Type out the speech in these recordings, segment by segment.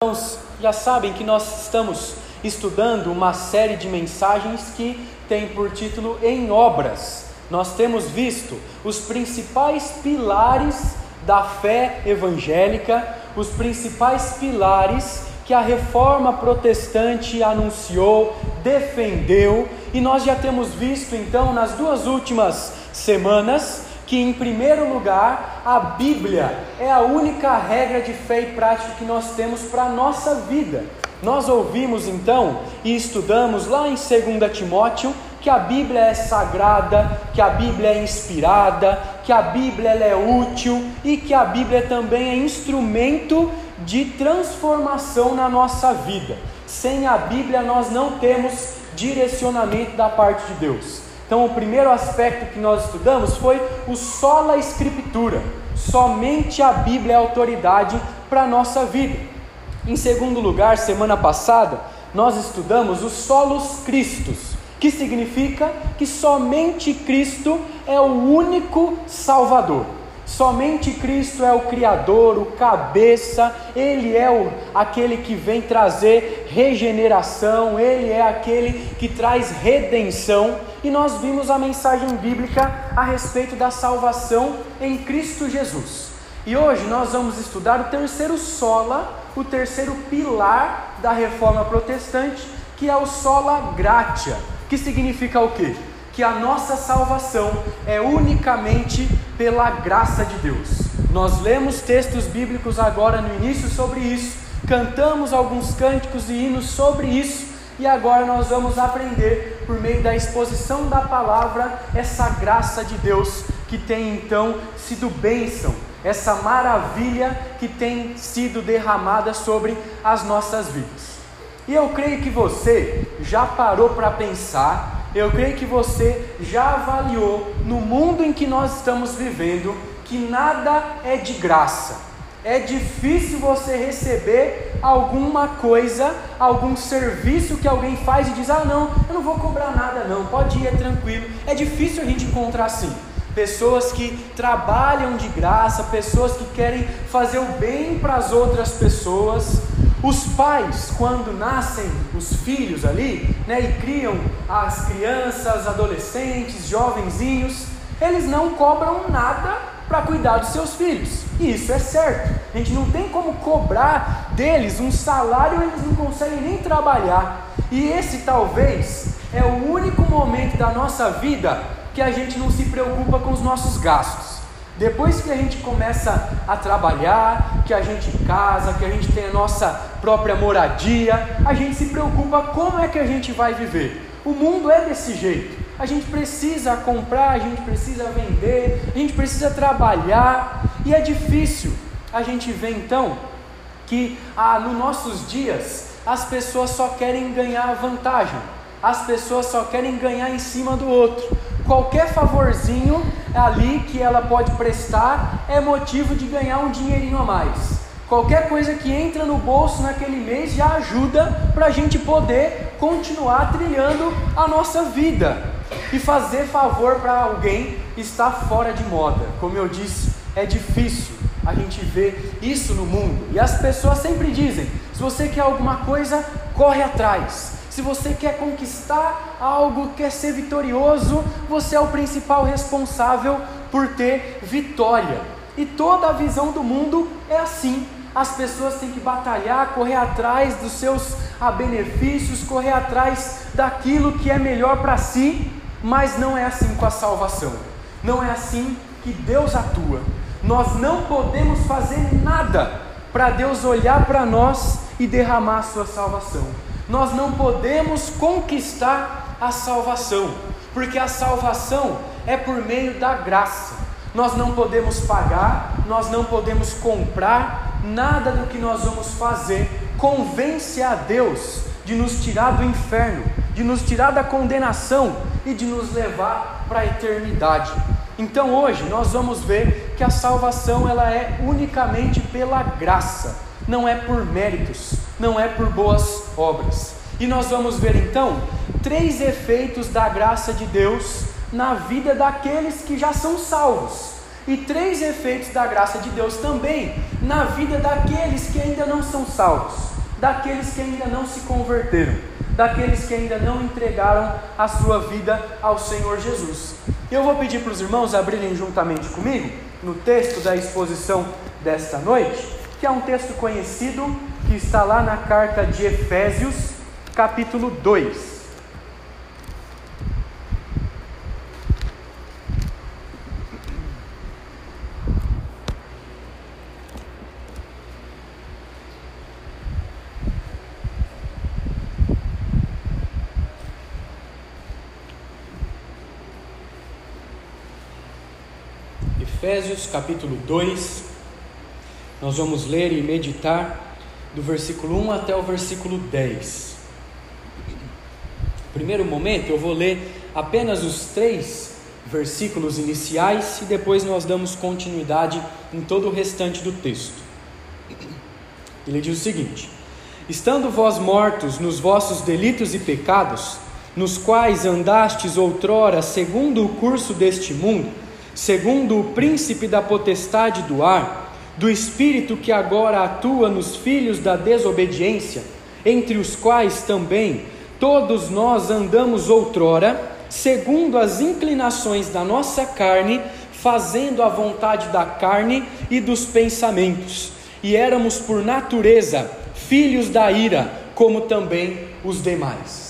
Irmãos, já sabem que nós estamos estudando uma série de mensagens que tem por título Em Obras. Nós temos visto os principais pilares da fé evangélica, os principais pilares que a reforma protestante anunciou, defendeu, e nós já temos visto então nas duas últimas semanas que, em primeiro lugar, a Bíblia é a única regra de fé e prática que nós temos para a nossa vida. Nós ouvimos então e estudamos lá em 2 Timóteo que a Bíblia é sagrada, que a Bíblia é inspirada, que a Bíblia é útil e que a Bíblia também é instrumento de transformação na nossa vida. Sem a Bíblia nós não temos direcionamento da parte de Deus. Então, o primeiro aspecto que nós estudamos foi o sola escritura. Somente a Bíblia é autoridade para a nossa vida. Em segundo lugar, semana passada, nós estudamos os solos Cristos, que significa que somente Cristo é o único Salvador. Somente Cristo é o Criador, o cabeça, Ele é o, aquele que vem trazer regeneração, Ele é aquele que traz redenção. E nós vimos a mensagem bíblica a respeito da salvação em Cristo Jesus. E hoje nós vamos estudar o terceiro sola, o terceiro pilar da reforma protestante, que é o sola gratia, que significa o quê? que a nossa salvação é unicamente pela graça de Deus. Nós lemos textos bíblicos agora no início sobre isso, cantamos alguns cânticos e hinos sobre isso, e agora nós vamos aprender, por meio da exposição da palavra, essa graça de Deus que tem então sido bênção, essa maravilha que tem sido derramada sobre as nossas vidas. E eu creio que você já parou para pensar eu creio que você já avaliou no mundo em que nós estamos vivendo que nada é de graça. É difícil você receber alguma coisa, algum serviço que alguém faz e diz: Ah, não, eu não vou cobrar nada, não, pode ir, é tranquilo. É difícil a gente encontrar assim. Pessoas que trabalham de graça, pessoas que querem fazer o bem para as outras pessoas, os pais, quando nascem os filhos ali, né, e criam as crianças, adolescentes, jovenzinhos, eles não cobram nada para cuidar dos seus filhos. E isso é certo. A gente não tem como cobrar deles um salário, eles não conseguem nem trabalhar. E esse talvez é o único momento da nossa vida que a gente não se preocupa com os nossos gastos. Depois que a gente começa a trabalhar, que a gente casa, que a gente tem a nossa própria moradia, a gente se preocupa como é que a gente vai viver. O mundo é desse jeito. A gente precisa comprar, a gente precisa vender, a gente precisa trabalhar e é difícil. A gente vê então que ah, nos nossos dias as pessoas só querem ganhar vantagem, as pessoas só querem ganhar em cima do outro qualquer favorzinho ali que ela pode prestar é motivo de ganhar um dinheirinho a mais. Qualquer coisa que entra no bolso naquele mês já ajuda para a gente poder continuar trilhando a nossa vida e fazer favor para alguém está fora de moda. Como eu disse, é difícil a gente ver isso no mundo. E as pessoas sempre dizem: se você quer alguma coisa, corre atrás se você quer conquistar algo, quer ser vitorioso, você é o principal responsável por ter vitória. E toda a visão do mundo é assim. As pessoas têm que batalhar, correr atrás dos seus benefícios, correr atrás daquilo que é melhor para si, mas não é assim com a salvação. Não é assim que Deus atua. Nós não podemos fazer nada para Deus olhar para nós e derramar a sua salvação nós não podemos conquistar a salvação, porque a salvação é por meio da graça. Nós não podemos pagar, nós não podemos comprar, nada do que nós vamos fazer convence a Deus de nos tirar do inferno, de nos tirar da condenação e de nos levar para a eternidade. Então hoje nós vamos ver que a salvação ela é unicamente pela graça, não é por méritos, não é por boas obras. E nós vamos ver então três efeitos da graça de Deus na vida daqueles que já são salvos, e três efeitos da graça de Deus também na vida daqueles que ainda não são salvos. daqueles que ainda não se converteram, daqueles que ainda não entregaram a sua vida ao Senhor Jesus. Eu vou pedir para os irmãos abrirem juntamente comigo no texto da exposição desta noite, que é um texto conhecido que está lá na carta de Efésios, capítulo 2. Efésios capítulo 2, nós vamos ler e meditar do versículo 1 até o versículo 10. No primeiro momento eu vou ler apenas os três versículos iniciais e depois nós damos continuidade em todo o restante do texto. Ele diz o seguinte: Estando vós mortos nos vossos delitos e pecados, nos quais andastes outrora segundo o curso deste mundo, segundo o príncipe da potestade do ar, do espírito que agora atua nos filhos da desobediência, entre os quais também todos nós andamos outrora, segundo as inclinações da nossa carne, fazendo a vontade da carne e dos pensamentos, e éramos por natureza filhos da ira, como também os demais.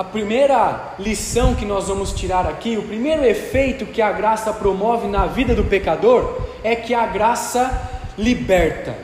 A primeira lição que nós vamos tirar aqui, o primeiro efeito que a graça promove na vida do pecador é que a graça liberta.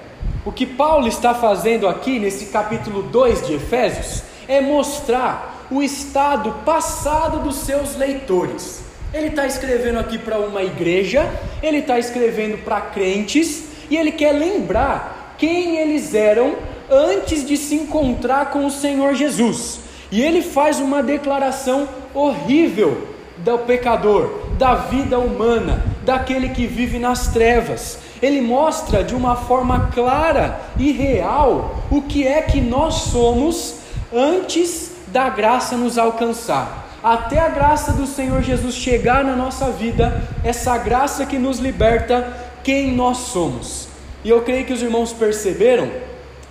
O que Paulo está fazendo aqui nesse capítulo 2 de Efésios é mostrar o estado passado dos seus leitores. Ele está escrevendo aqui para uma igreja, ele está escrevendo para crentes e ele quer lembrar quem eles eram antes de se encontrar com o Senhor Jesus. E ele faz uma declaração horrível do pecador, da vida humana, daquele que vive nas trevas. Ele mostra de uma forma clara e real o que é que nós somos antes da graça nos alcançar. Até a graça do Senhor Jesus chegar na nossa vida, essa graça que nos liberta quem nós somos. E eu creio que os irmãos perceberam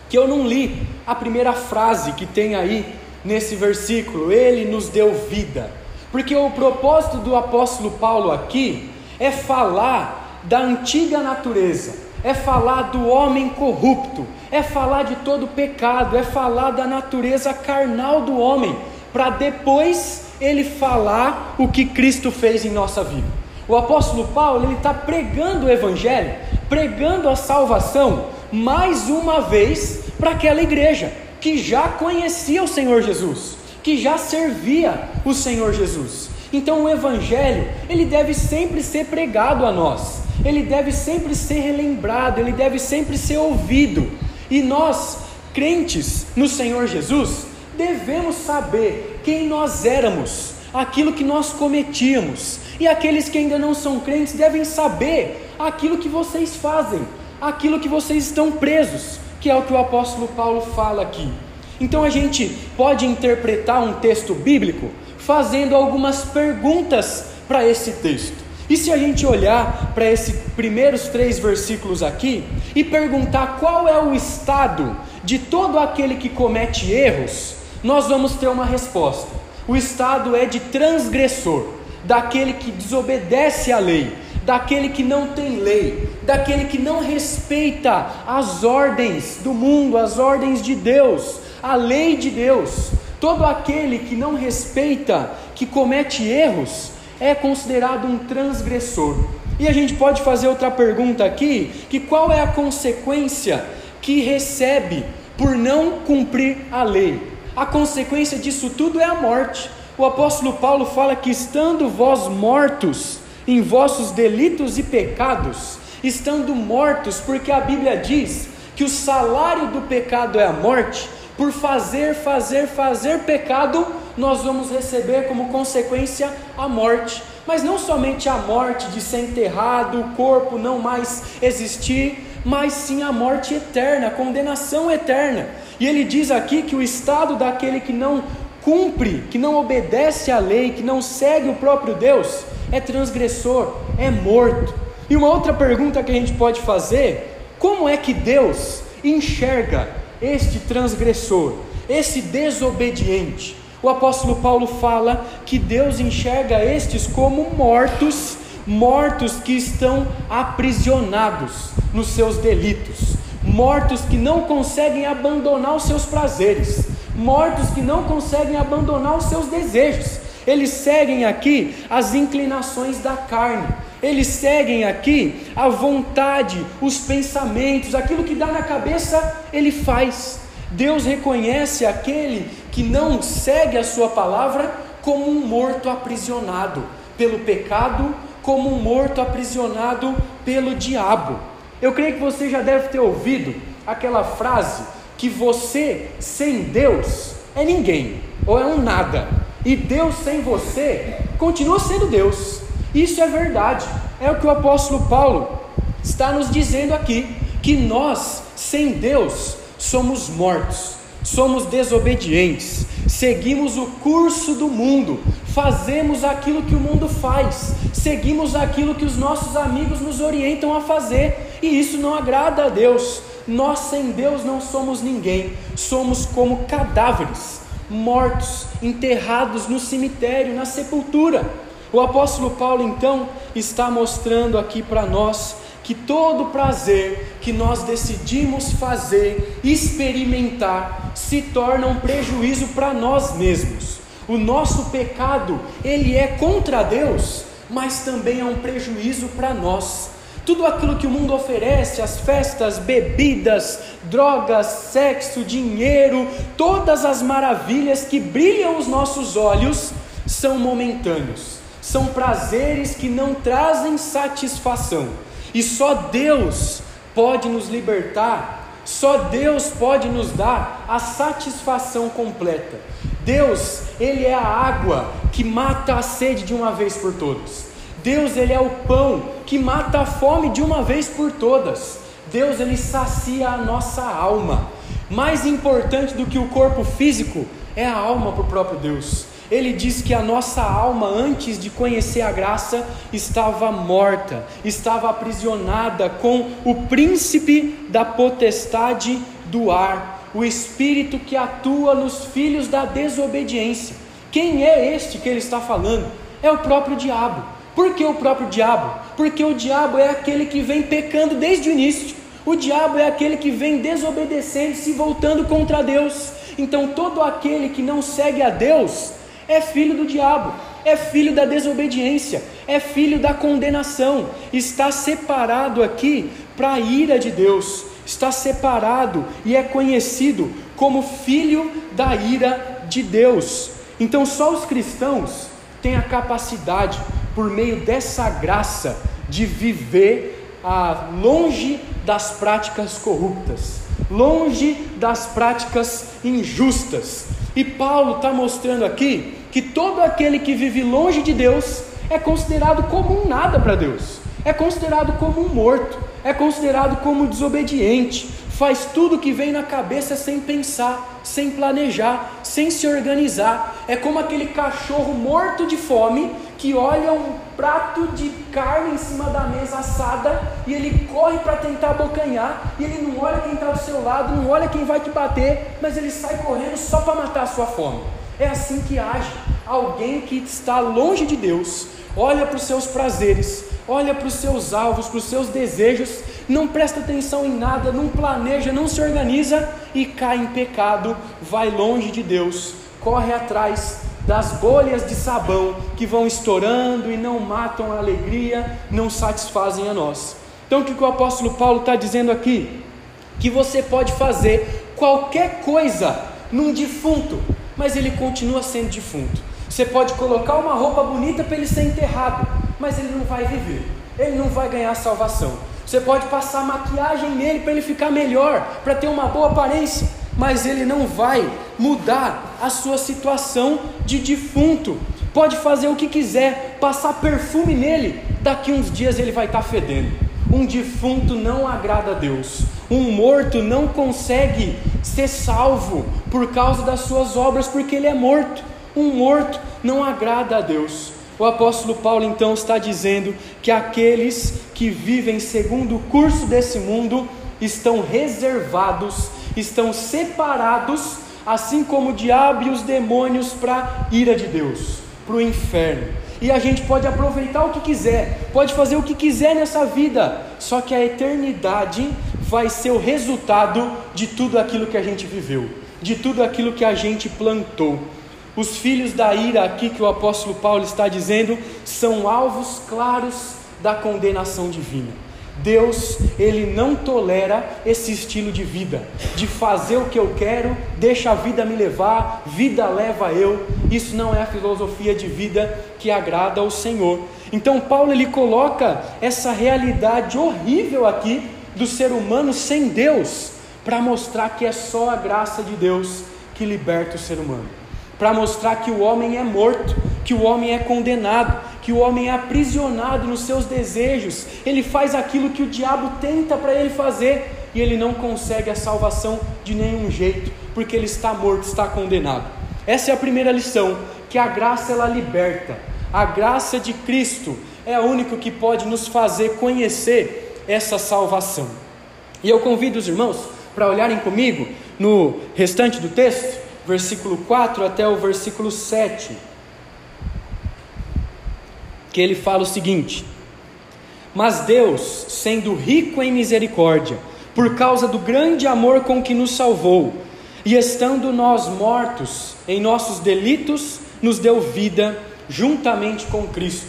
que eu não li a primeira frase que tem aí nesse versículo, ele nos deu vida. Porque o propósito do apóstolo Paulo aqui é falar da antiga natureza, é falar do homem corrupto, é falar de todo pecado, é falar da natureza carnal do homem, para depois ele falar o que Cristo fez em nossa vida. O apóstolo Paulo ele está pregando o evangelho, pregando a salvação mais uma vez para aquela igreja que já conhecia o Senhor Jesus, que já servia o Senhor Jesus. Então o evangelho, ele deve sempre ser pregado a nós. Ele deve sempre ser relembrado, ele deve sempre ser ouvido. E nós, crentes no Senhor Jesus, devemos saber quem nós éramos, aquilo que nós cometíamos. E aqueles que ainda não são crentes devem saber aquilo que vocês fazem, aquilo que vocês estão presos que é o que o apóstolo Paulo fala aqui. Então a gente pode interpretar um texto bíblico fazendo algumas perguntas para esse texto. E se a gente olhar para esses primeiros três versículos aqui e perguntar qual é o estado de todo aquele que comete erros, nós vamos ter uma resposta. O estado é de transgressor, daquele que desobedece à lei, daquele que não tem lei, daquele que não respeita as ordens do mundo, as ordens de Deus, a lei de Deus. Todo aquele que não respeita, que comete erros, é considerado um transgressor. E a gente pode fazer outra pergunta aqui, que qual é a consequência que recebe por não cumprir a lei? A consequência disso tudo é a morte. O apóstolo Paulo fala que estando vós mortos em vossos delitos e pecados, estando mortos, porque a Bíblia diz que o salário do pecado é a morte, por fazer, fazer, fazer pecado, nós vamos receber como consequência a morte. Mas não somente a morte de ser enterrado, o corpo não mais existir, mas sim a morte eterna, a condenação eterna. E ele diz aqui que o estado daquele que não cumpre, que não obedece à lei, que não segue o próprio Deus, é transgressor, é morto. E uma outra pergunta que a gente pode fazer: como é que Deus enxerga este transgressor, esse desobediente. O apóstolo Paulo fala que Deus enxerga estes como mortos, mortos que estão aprisionados nos seus delitos, mortos que não conseguem abandonar os seus prazeres, mortos que não conseguem abandonar os seus desejos. Eles seguem aqui as inclinações da carne, eles seguem aqui a vontade, os pensamentos, aquilo que dá na cabeça, ele faz. Deus reconhece aquele que não segue a sua palavra como um morto aprisionado pelo pecado, como um morto aprisionado pelo diabo. Eu creio que você já deve ter ouvido aquela frase que você sem Deus é ninguém ou é um nada, e Deus sem você continua sendo Deus. Isso é verdade, é o que o apóstolo Paulo está nos dizendo aqui: que nós, sem Deus, somos mortos, somos desobedientes, seguimos o curso do mundo, fazemos aquilo que o mundo faz, seguimos aquilo que os nossos amigos nos orientam a fazer, e isso não agrada a Deus. Nós sem Deus não somos ninguém, somos como cadáveres, mortos, enterrados no cemitério, na sepultura. O apóstolo Paulo então está mostrando aqui para nós que todo prazer que nós decidimos fazer, experimentar, se torna um prejuízo para nós mesmos. O nosso pecado, ele é contra Deus, mas também é um prejuízo para nós. Tudo aquilo que o mundo oferece, as festas, bebidas, drogas, sexo, dinheiro, todas as maravilhas que brilham os nossos olhos, são momentâneos são prazeres que não trazem satisfação, e só Deus pode nos libertar, só Deus pode nos dar a satisfação completa. Deus, Ele é a água que mata a sede de uma vez por todas. Deus, Ele é o pão que mata a fome de uma vez por todas. Deus, Ele sacia a nossa alma. Mais importante do que o corpo físico é a alma para o próprio Deus. Ele diz que a nossa alma, antes de conhecer a graça, estava morta, estava aprisionada com o príncipe da potestade do ar, o espírito que atua nos filhos da desobediência. Quem é este que ele está falando? É o próprio diabo. Por que o próprio diabo? Porque o diabo é aquele que vem pecando desde o início. O diabo é aquele que vem desobedecendo, se voltando contra Deus. Então, todo aquele que não segue a Deus, é filho do diabo, é filho da desobediência, é filho da condenação, está separado aqui para a ira de Deus, está separado e é conhecido como filho da ira de Deus. Então, só os cristãos têm a capacidade, por meio dessa graça, de viver ah, longe das práticas corruptas, longe das práticas injustas, e Paulo está mostrando aqui que todo aquele que vive longe de Deus é considerado como um nada para Deus, é considerado como um morto, é considerado como desobediente, faz tudo que vem na cabeça sem pensar, sem planejar, sem se organizar. É como aquele cachorro morto de fome que olha um prato de carne em cima da mesa assada e ele corre para tentar abocanhar e ele não olha quem está do seu lado, não olha quem vai te bater, mas ele sai correndo só para matar a sua fome. É assim que age alguém que está longe de Deus, olha para os seus prazeres, olha para os seus alvos, para os seus desejos, não presta atenção em nada, não planeja, não se organiza e cai em pecado, vai longe de Deus, corre atrás das bolhas de sabão que vão estourando e não matam a alegria, não satisfazem a nós. Então, o que o apóstolo Paulo está dizendo aqui? Que você pode fazer qualquer coisa num defunto, mas ele continua sendo defunto. Você pode colocar uma roupa bonita para ele ser enterrado, mas ele não vai viver, ele não vai ganhar salvação. Você pode passar maquiagem nele para ele ficar melhor, para ter uma boa aparência, mas ele não vai mudar a sua situação de defunto. Pode fazer o que quiser, passar perfume nele, daqui uns dias ele vai estar tá fedendo. Um defunto não agrada a Deus. Um morto não consegue ser salvo por causa das suas obras, porque ele é morto. Um morto não agrada a Deus. O apóstolo Paulo então está dizendo que aqueles que vivem segundo o curso desse mundo estão reservados estão separados, assim como o diabo e os demônios, para a ira de Deus, para o inferno. E a gente pode aproveitar o que quiser, pode fazer o que quiser nessa vida, só que a eternidade vai ser o resultado de tudo aquilo que a gente viveu, de tudo aquilo que a gente plantou. Os filhos da ira, aqui que o apóstolo Paulo está dizendo, são alvos claros da condenação divina. Deus, ele não tolera esse estilo de vida, de fazer o que eu quero, deixa a vida me levar, vida leva eu. Isso não é a filosofia de vida que agrada ao Senhor. Então Paulo ele coloca essa realidade horrível aqui do ser humano sem Deus, para mostrar que é só a graça de Deus que liberta o ser humano, para mostrar que o homem é morto, que o homem é condenado, que o homem é aprisionado nos seus desejos, ele faz aquilo que o diabo tenta para ele fazer e ele não consegue a salvação de nenhum jeito, porque ele está morto, está condenado. Essa é a primeira lição, que a graça ela liberta. A graça de Cristo é a única que pode nos fazer conhecer essa salvação. E eu convido os irmãos para olharem comigo no restante do texto, versículo 4 até o versículo 7 que ele fala o seguinte: Mas Deus, sendo rico em misericórdia, por causa do grande amor com que nos salvou, e estando nós mortos em nossos delitos, nos deu vida juntamente com Cristo.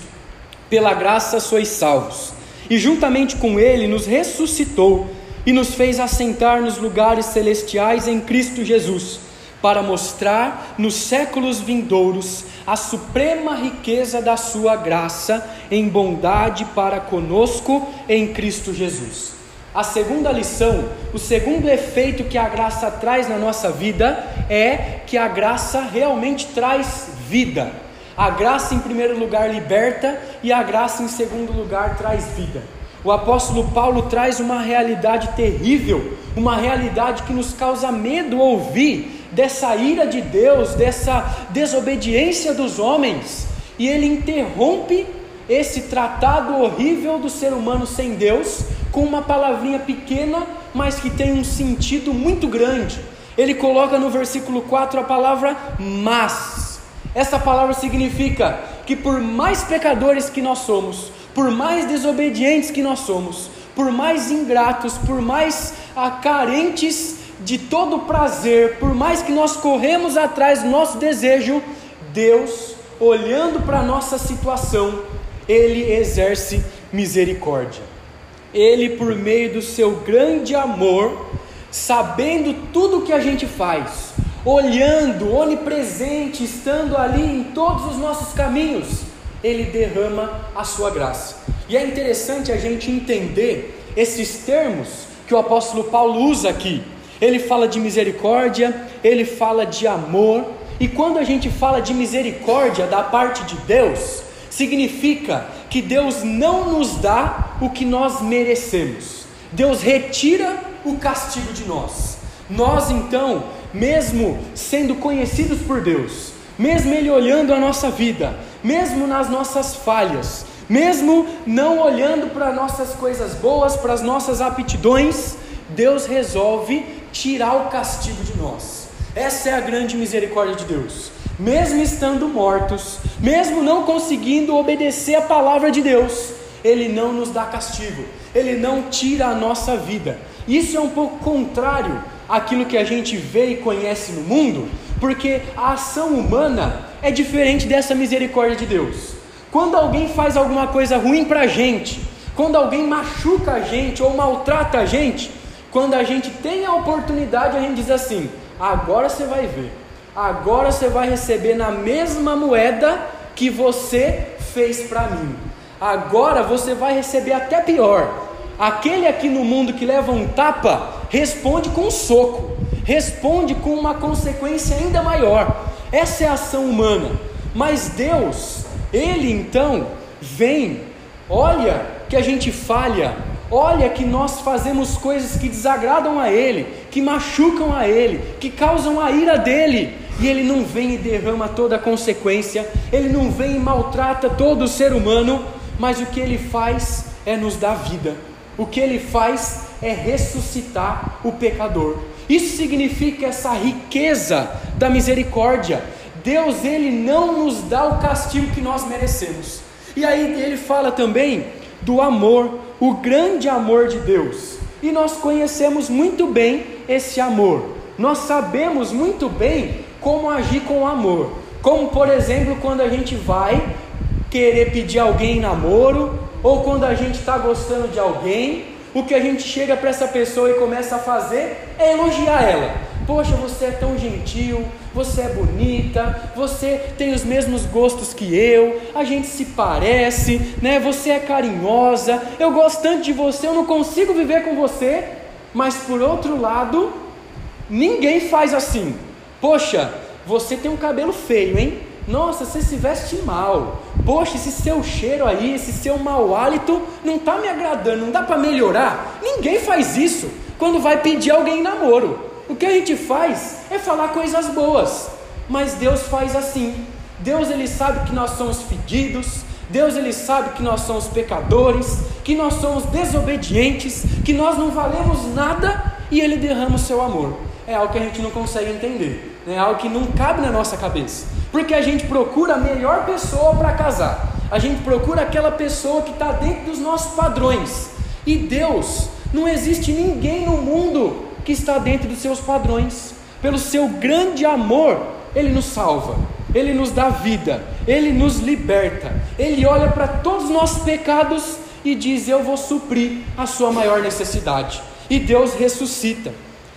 Pela graça sois salvos. E juntamente com Ele nos ressuscitou e nos fez assentar nos lugares celestiais em Cristo Jesus, para mostrar nos séculos vindouros a suprema riqueza da sua graça em bondade para conosco em Cristo Jesus. A segunda lição, o segundo efeito que a graça traz na nossa vida é que a graça realmente traz vida. A graça, em primeiro lugar, liberta e a graça, em segundo lugar, traz vida. O apóstolo Paulo traz uma realidade terrível, uma realidade que nos causa medo ouvir, dessa ira de Deus, dessa desobediência dos homens, e ele interrompe esse tratado horrível do ser humano sem Deus com uma palavrinha pequena, mas que tem um sentido muito grande. Ele coloca no versículo 4 a palavra mas. Essa palavra significa que por mais pecadores que nós somos, por mais desobedientes que nós somos, por mais ingratos, por mais ah, carentes de todo prazer, por mais que nós corremos atrás do nosso desejo, Deus, olhando para a nossa situação, Ele exerce misericórdia. Ele, por meio do seu grande amor, sabendo tudo o que a gente faz, olhando, onipresente, estando ali em todos os nossos caminhos, Ele derrama a sua graça. E é interessante a gente entender esses termos que o apóstolo Paulo usa aqui ele fala de misericórdia, ele fala de amor, e quando a gente fala de misericórdia da parte de Deus, significa que Deus não nos dá o que nós merecemos, Deus retira o castigo de nós. Nós então, mesmo sendo conhecidos por Deus, mesmo Ele olhando a nossa vida, mesmo nas nossas falhas, mesmo não olhando para nossas coisas boas, para as nossas aptidões, Deus resolve tirar o castigo de nós. Essa é a grande misericórdia de Deus. Mesmo estando mortos, mesmo não conseguindo obedecer a palavra de Deus, Ele não nos dá castigo, Ele não tira a nossa vida. Isso é um pouco contrário àquilo que a gente vê e conhece no mundo, porque a ação humana é diferente dessa misericórdia de Deus. Quando alguém faz alguma coisa ruim para a gente, quando alguém machuca a gente ou maltrata a gente, quando a gente tem a oportunidade, a gente diz assim: agora você vai ver, agora você vai receber na mesma moeda que você fez para mim. Agora você vai receber até pior. Aquele aqui no mundo que leva um tapa, responde com um soco, responde com uma consequência ainda maior. Essa é a ação humana. Mas Deus, Ele então vem, olha que a gente falha, Olha que nós fazemos coisas que desagradam a Ele, que machucam a Ele, que causam a ira dele, e Ele não vem e derrama toda a consequência, Ele não vem e maltrata todo o ser humano, mas o que Ele faz é nos dar vida, o que Ele faz é ressuscitar o pecador, Isso significa essa riqueza da misericórdia. Deus, ele não nos dá o castigo que nós merecemos. E aí ele fala também do amor, o grande amor de Deus. E nós conhecemos muito bem esse amor. Nós sabemos muito bem como agir com amor. Como, por exemplo, quando a gente vai querer pedir alguém namoro, ou quando a gente está gostando de alguém, o que a gente chega para essa pessoa e começa a fazer é elogiar ela. Poxa, você é tão gentil, você é bonita, você tem os mesmos gostos que eu, a gente se parece, né? Você é carinhosa, eu gosto tanto de você, eu não consigo viver com você, mas por outro lado, ninguém faz assim. Poxa, você tem um cabelo feio, hein? Nossa, você se veste mal. Poxa, esse seu cheiro aí, esse seu mau hálito não está me agradando, não dá para melhorar. Ninguém faz isso quando vai pedir alguém namoro. O que a gente faz é falar coisas boas, mas Deus faz assim. Deus ele sabe que nós somos fedidos, Deus ele sabe que nós somos pecadores, que nós somos desobedientes, que nós não valemos nada e ele derrama o seu amor. É algo que a gente não consegue entender é algo que não cabe na nossa cabeça, porque a gente procura a melhor pessoa para casar, a gente procura aquela pessoa que está dentro dos nossos padrões, e Deus, não existe ninguém no mundo que está dentro dos seus padrões, pelo seu grande amor, Ele nos salva, Ele nos dá vida, Ele nos liberta, Ele olha para todos os nossos pecados e diz: Eu vou suprir a sua maior necessidade, e Deus ressuscita.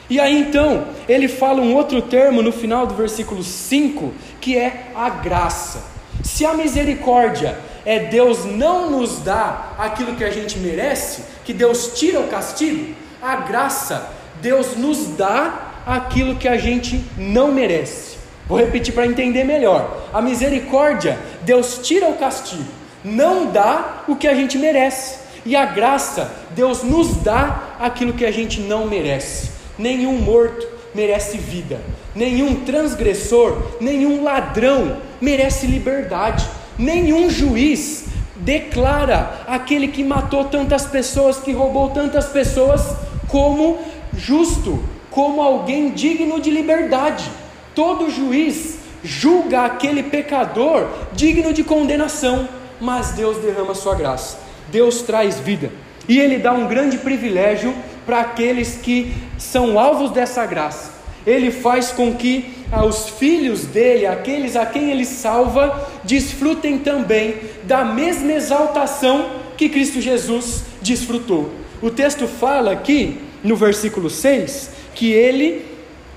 E aí então, ele fala um outro termo no final do versículo 5, que é a graça. Se a misericórdia é Deus não nos dá aquilo que a gente merece, que Deus tira o castigo, a graça, Deus nos dá aquilo que a gente não merece. Vou repetir para entender melhor. A misericórdia, Deus tira o castigo, não dá o que a gente merece. E a graça, Deus nos dá aquilo que a gente não merece. Nenhum morto merece vida, nenhum transgressor, nenhum ladrão merece liberdade, nenhum juiz declara aquele que matou tantas pessoas, que roubou tantas pessoas, como justo, como alguém digno de liberdade. Todo juiz julga aquele pecador digno de condenação, mas Deus derrama sua graça, Deus traz vida, e Ele dá um grande privilégio para aqueles que são alvos dessa graça. Ele faz com que os filhos dele, aqueles a quem ele salva, desfrutem também da mesma exaltação que Cristo Jesus desfrutou. O texto fala aqui, no versículo 6, que ele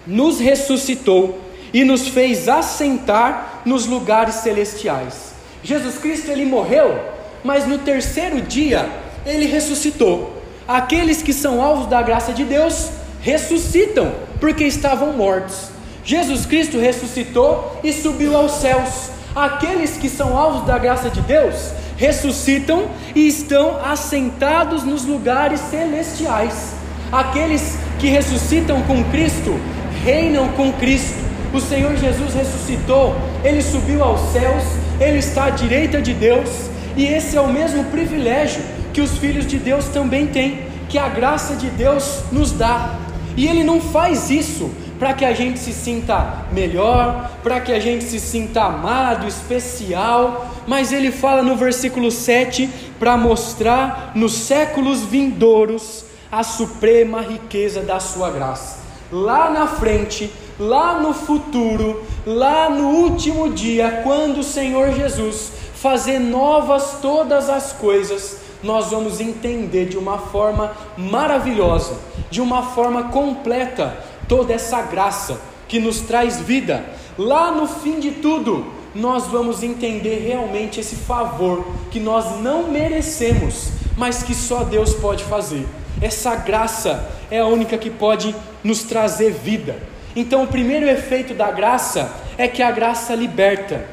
nos ressuscitou e nos fez assentar nos lugares celestiais. Jesus Cristo ele morreu, mas no terceiro dia ele ressuscitou. Aqueles que são alvos da graça de Deus ressuscitam, porque estavam mortos. Jesus Cristo ressuscitou e subiu aos céus. Aqueles que são alvos da graça de Deus ressuscitam e estão assentados nos lugares celestiais. Aqueles que ressuscitam com Cristo reinam com Cristo. O Senhor Jesus ressuscitou, ele subiu aos céus, ele está à direita de Deus, e esse é o mesmo privilégio que os filhos de Deus também têm, que a graça de Deus nos dá. E Ele não faz isso para que a gente se sinta melhor, para que a gente se sinta amado, especial, mas Ele fala no versículo 7 para mostrar nos séculos vindouros a suprema riqueza da Sua graça. Lá na frente, lá no futuro, lá no último dia, quando o Senhor Jesus fazer novas todas as coisas, nós vamos entender de uma forma maravilhosa, de uma forma completa, toda essa graça que nos traz vida. Lá no fim de tudo, nós vamos entender realmente esse favor que nós não merecemos, mas que só Deus pode fazer. Essa graça é a única que pode nos trazer vida. Então, o primeiro efeito da graça é que a graça liberta.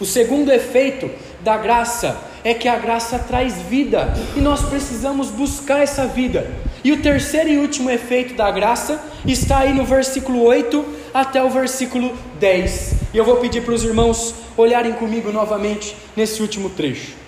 O segundo efeito da graça é que a graça traz vida e nós precisamos buscar essa vida. E o terceiro e último efeito da graça está aí no versículo 8 até o versículo 10. E eu vou pedir para os irmãos olharem comigo novamente nesse último trecho.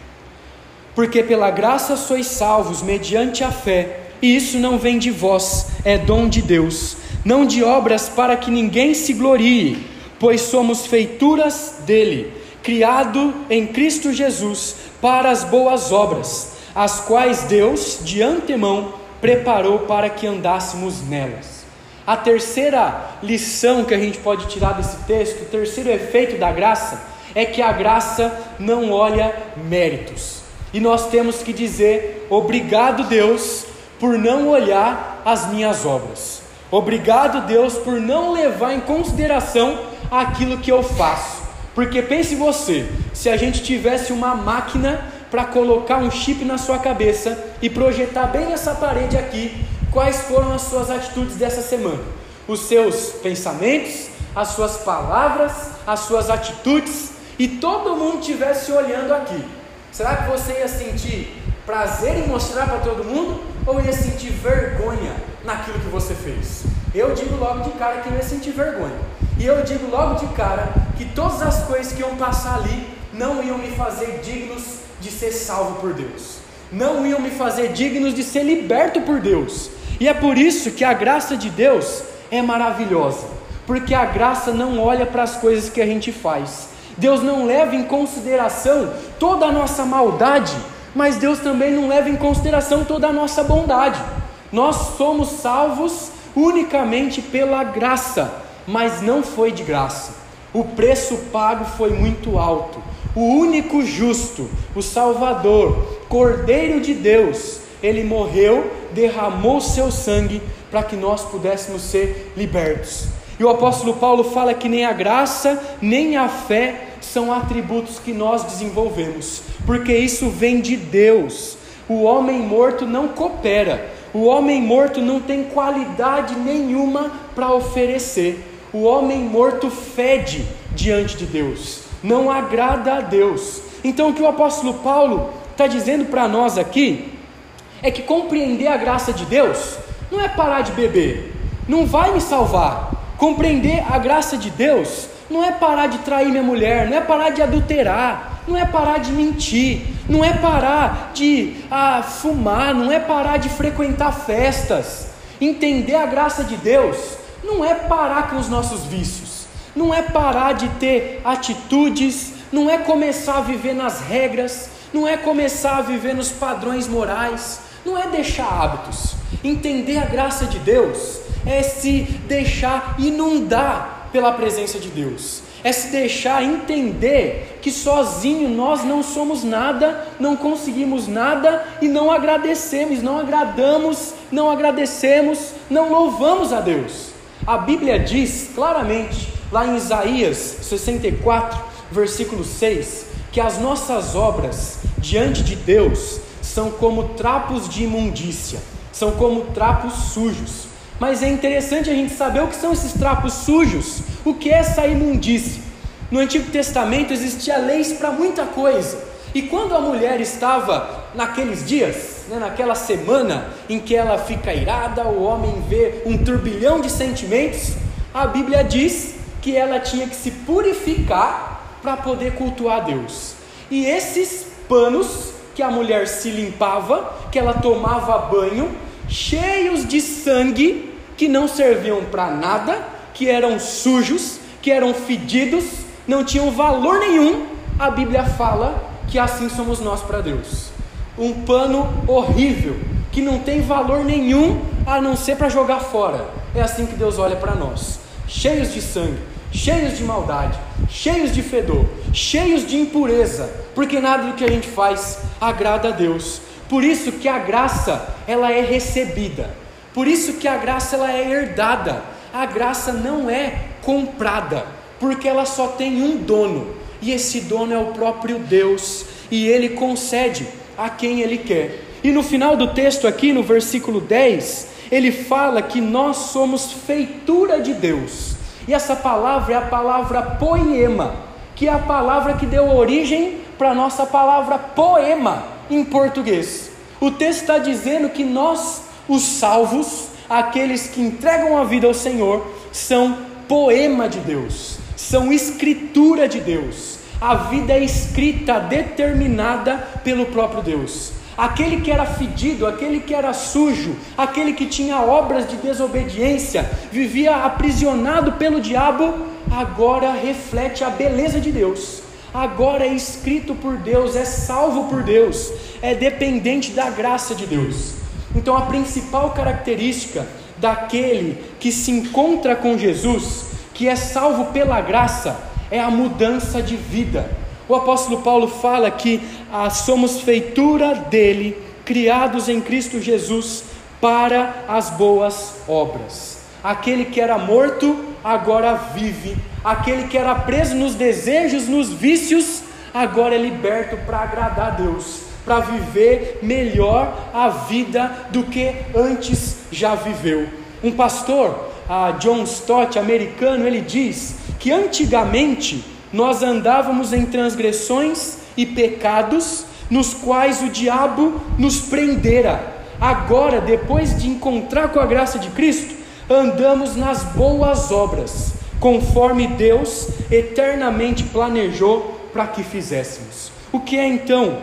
Porque pela graça sois salvos mediante a fé, e isso não vem de vós, é dom de Deus não de obras para que ninguém se glorie, pois somos feituras dele, criado em Cristo Jesus para as boas obras, as quais Deus de antemão preparou para que andássemos nelas. A terceira lição que a gente pode tirar desse texto, o terceiro efeito da graça, é que a graça não olha méritos. E nós temos que dizer: obrigado, Deus, por não olhar as minhas obras. Obrigado, Deus, por não levar em consideração aquilo que eu faço. Porque pense você, se a gente tivesse uma máquina para colocar um chip na sua cabeça e projetar bem essa parede aqui, quais foram as suas atitudes dessa semana, os seus pensamentos, as suas palavras, as suas atitudes, e todo mundo estivesse olhando aqui. Será que você ia sentir prazer em mostrar para todo mundo ou ia sentir vergonha naquilo que você fez? Eu digo logo de cara que eu ia sentir vergonha. E eu digo logo de cara que todas as coisas que iam passar ali não iam me fazer dignos de ser salvo por Deus. Não iam me fazer dignos de ser liberto por Deus. E é por isso que a graça de Deus é maravilhosa, porque a graça não olha para as coisas que a gente faz. Deus não leva em consideração toda a nossa maldade, mas Deus também não leva em consideração toda a nossa bondade. Nós somos salvos unicamente pela graça, mas não foi de graça. O preço pago foi muito alto. O único justo, o Salvador, Cordeiro de Deus, ele morreu, derramou seu sangue para que nós pudéssemos ser libertos. E o apóstolo Paulo fala que nem a graça, nem a fé são atributos que nós desenvolvemos, porque isso vem de Deus. O homem morto não coopera, o homem morto não tem qualidade nenhuma para oferecer. O homem morto fede diante de Deus, não agrada a Deus. Então, o que o apóstolo Paulo está dizendo para nós aqui é que compreender a graça de Deus não é parar de beber, não vai me salvar. Compreender a graça de Deus não é parar de trair minha mulher, não é parar de adulterar, não é parar de mentir, não é parar de ah, fumar, não é parar de frequentar festas. Entender a graça de Deus não é parar com os nossos vícios, não é parar de ter atitudes, não é começar a viver nas regras, não é começar a viver nos padrões morais, não é deixar hábitos. Entender a graça de Deus é se deixar inundar pela presença de Deus, é se deixar entender que sozinho nós não somos nada, não conseguimos nada e não agradecemos, não agradamos, não agradecemos, não louvamos a Deus. A Bíblia diz claramente, lá em Isaías 64, versículo 6, que as nossas obras diante de Deus são como trapos de imundícia, são como trapos sujos. Mas é interessante a gente saber o que são esses trapos sujos, o que é essa imundícia. No Antigo Testamento existia leis para muita coisa. E quando a mulher estava naqueles dias, né, naquela semana em que ela fica irada, o homem vê um turbilhão de sentimentos, a Bíblia diz que ela tinha que se purificar para poder cultuar a Deus. E esses panos que a mulher se limpava, que ela tomava banho, cheios de sangue, que não serviam para nada, que eram sujos, que eram fedidos, não tinham valor nenhum. A Bíblia fala que assim somos nós para Deus. Um pano horrível, que não tem valor nenhum a não ser para jogar fora. É assim que Deus olha para nós, cheios de sangue, cheios de maldade, cheios de fedor, cheios de impureza, porque nada do que a gente faz agrada a Deus. Por isso que a graça, ela é recebida. Por isso que a graça ela é herdada. A graça não é comprada, porque ela só tem um dono, e esse dono é o próprio Deus, e ele concede a quem ele quer. E no final do texto aqui, no versículo 10, ele fala que nós somos feitura de Deus. E essa palavra é a palavra poema, que é a palavra que deu origem para a nossa palavra poema em português. O texto está dizendo que nós, os salvos, aqueles que entregam a vida ao Senhor, são poema de Deus, são escritura de Deus. A vida é escrita, determinada pelo próprio Deus. Aquele que era fedido, aquele que era sujo, aquele que tinha obras de desobediência, vivia aprisionado pelo diabo, agora reflete a beleza de Deus. Agora é escrito por Deus, é salvo por Deus, é dependente da graça de Deus. Então, a principal característica daquele que se encontra com Jesus, que é salvo pela graça, é a mudança de vida o apóstolo Paulo fala que ah, somos feitura dele, criados em Cristo Jesus para as boas obras. Aquele que era morto agora vive, aquele que era preso nos desejos, nos vícios, agora é liberto para agradar a Deus, para viver melhor a vida do que antes já viveu. Um pastor, John Stott, americano, ele diz que antigamente nós andávamos em transgressões e pecados nos quais o diabo nos prendera. Agora, depois de encontrar com a graça de Cristo, andamos nas boas obras, conforme Deus eternamente planejou para que fizéssemos. O que é então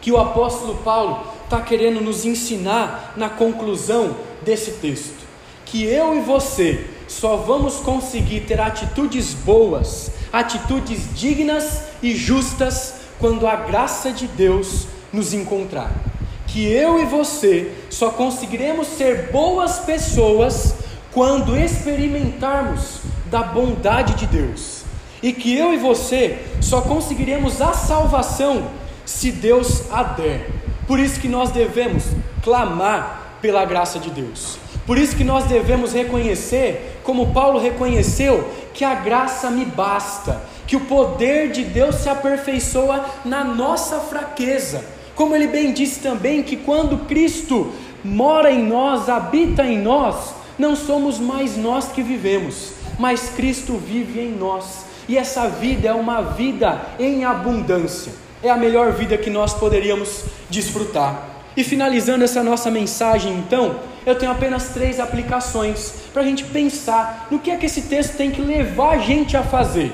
que o apóstolo Paulo está querendo nos ensinar na conclusão desse texto? Que eu e você só vamos conseguir ter atitudes boas, atitudes dignas e justas quando a graça de Deus nos encontrar. Que eu e você só conseguiremos ser boas pessoas quando experimentarmos da bondade de Deus. E que eu e você só conseguiremos a salvação se Deus a der. Por isso que nós devemos clamar pela graça de Deus. Por isso que nós devemos reconhecer, como Paulo reconheceu, que a graça me basta, que o poder de Deus se aperfeiçoa na nossa fraqueza. Como ele bem disse também, que quando Cristo mora em nós, habita em nós, não somos mais nós que vivemos, mas Cristo vive em nós. E essa vida é uma vida em abundância. É a melhor vida que nós poderíamos desfrutar. E finalizando essa nossa mensagem, então, eu tenho apenas três aplicações para a gente pensar no que é que esse texto tem que levar a gente a fazer.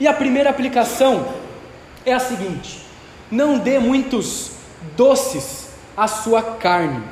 E a primeira aplicação é a seguinte: não dê muitos doces à sua carne,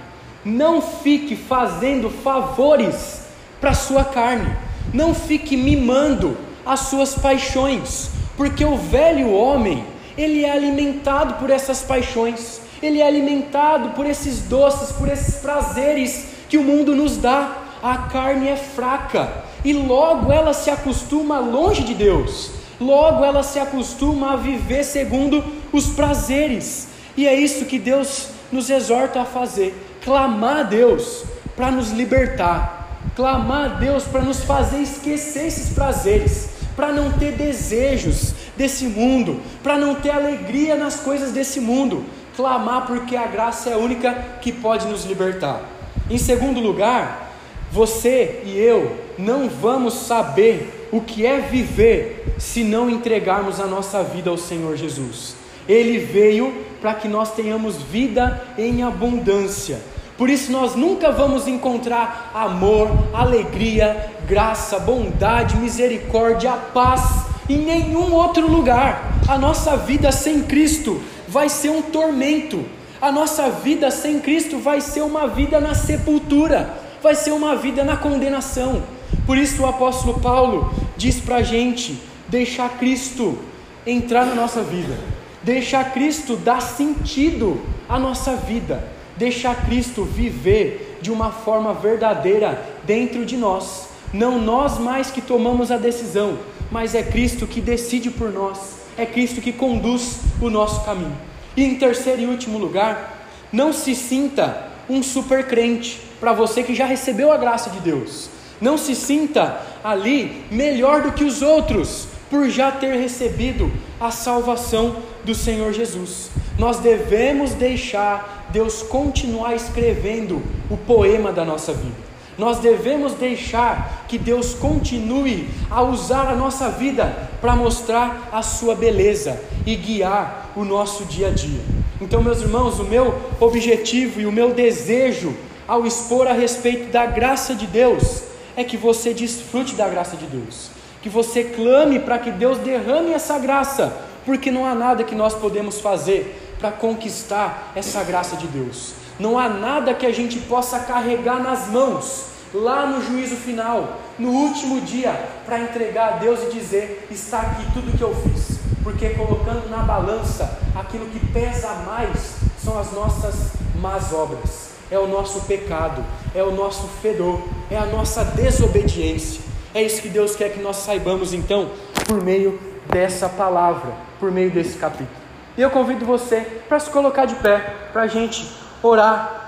não fique fazendo favores para a sua carne, não fique mimando as suas paixões, porque o velho homem, ele é alimentado por essas paixões. Ele é alimentado por esses doces, por esses prazeres que o mundo nos dá. A carne é fraca e logo ela se acostuma longe de Deus, logo ela se acostuma a viver segundo os prazeres, e é isso que Deus nos exorta a fazer: clamar a Deus para nos libertar, clamar a Deus para nos fazer esquecer esses prazeres, para não ter desejos desse mundo, para não ter alegria nas coisas desse mundo, clamar porque a graça é a única que pode nos libertar. Em segundo lugar, você e eu não vamos saber o que é viver se não entregarmos a nossa vida ao Senhor Jesus. Ele veio para que nós tenhamos vida em abundância. Por isso nós nunca vamos encontrar amor, alegria, graça, bondade, misericórdia, paz em nenhum outro lugar. A nossa vida sem Cristo vai ser um tormento. A nossa vida sem Cristo vai ser uma vida na sepultura, vai ser uma vida na condenação. Por isso o apóstolo Paulo diz para a gente deixar Cristo entrar na nossa vida, deixar Cristo dar sentido à nossa vida, deixar Cristo viver de uma forma verdadeira dentro de nós. Não nós mais que tomamos a decisão, mas é Cristo que decide por nós é Cristo que conduz o nosso caminho. E em terceiro e último lugar, não se sinta um super crente para você que já recebeu a graça de Deus. Não se sinta ali melhor do que os outros por já ter recebido a salvação do Senhor Jesus. Nós devemos deixar Deus continuar escrevendo o poema da nossa vida. Nós devemos deixar que Deus continue a usar a nossa vida para mostrar a sua beleza e guiar o nosso dia a dia. Então, meus irmãos, o meu objetivo e o meu desejo ao expor a respeito da graça de Deus é que você desfrute da graça de Deus, que você clame para que Deus derrame essa graça, porque não há nada que nós podemos fazer para conquistar essa graça de Deus. Não há nada que a gente possa carregar nas mãos lá no juízo final, no último dia, para entregar a Deus e dizer: está aqui tudo que eu fiz. Porque colocando na balança aquilo que pesa mais são as nossas más obras, é o nosso pecado, é o nosso fedor, é a nossa desobediência. É isso que Deus quer que nós saibamos então, por meio dessa palavra, por meio desse capítulo. E eu convido você para se colocar de pé, para a gente orar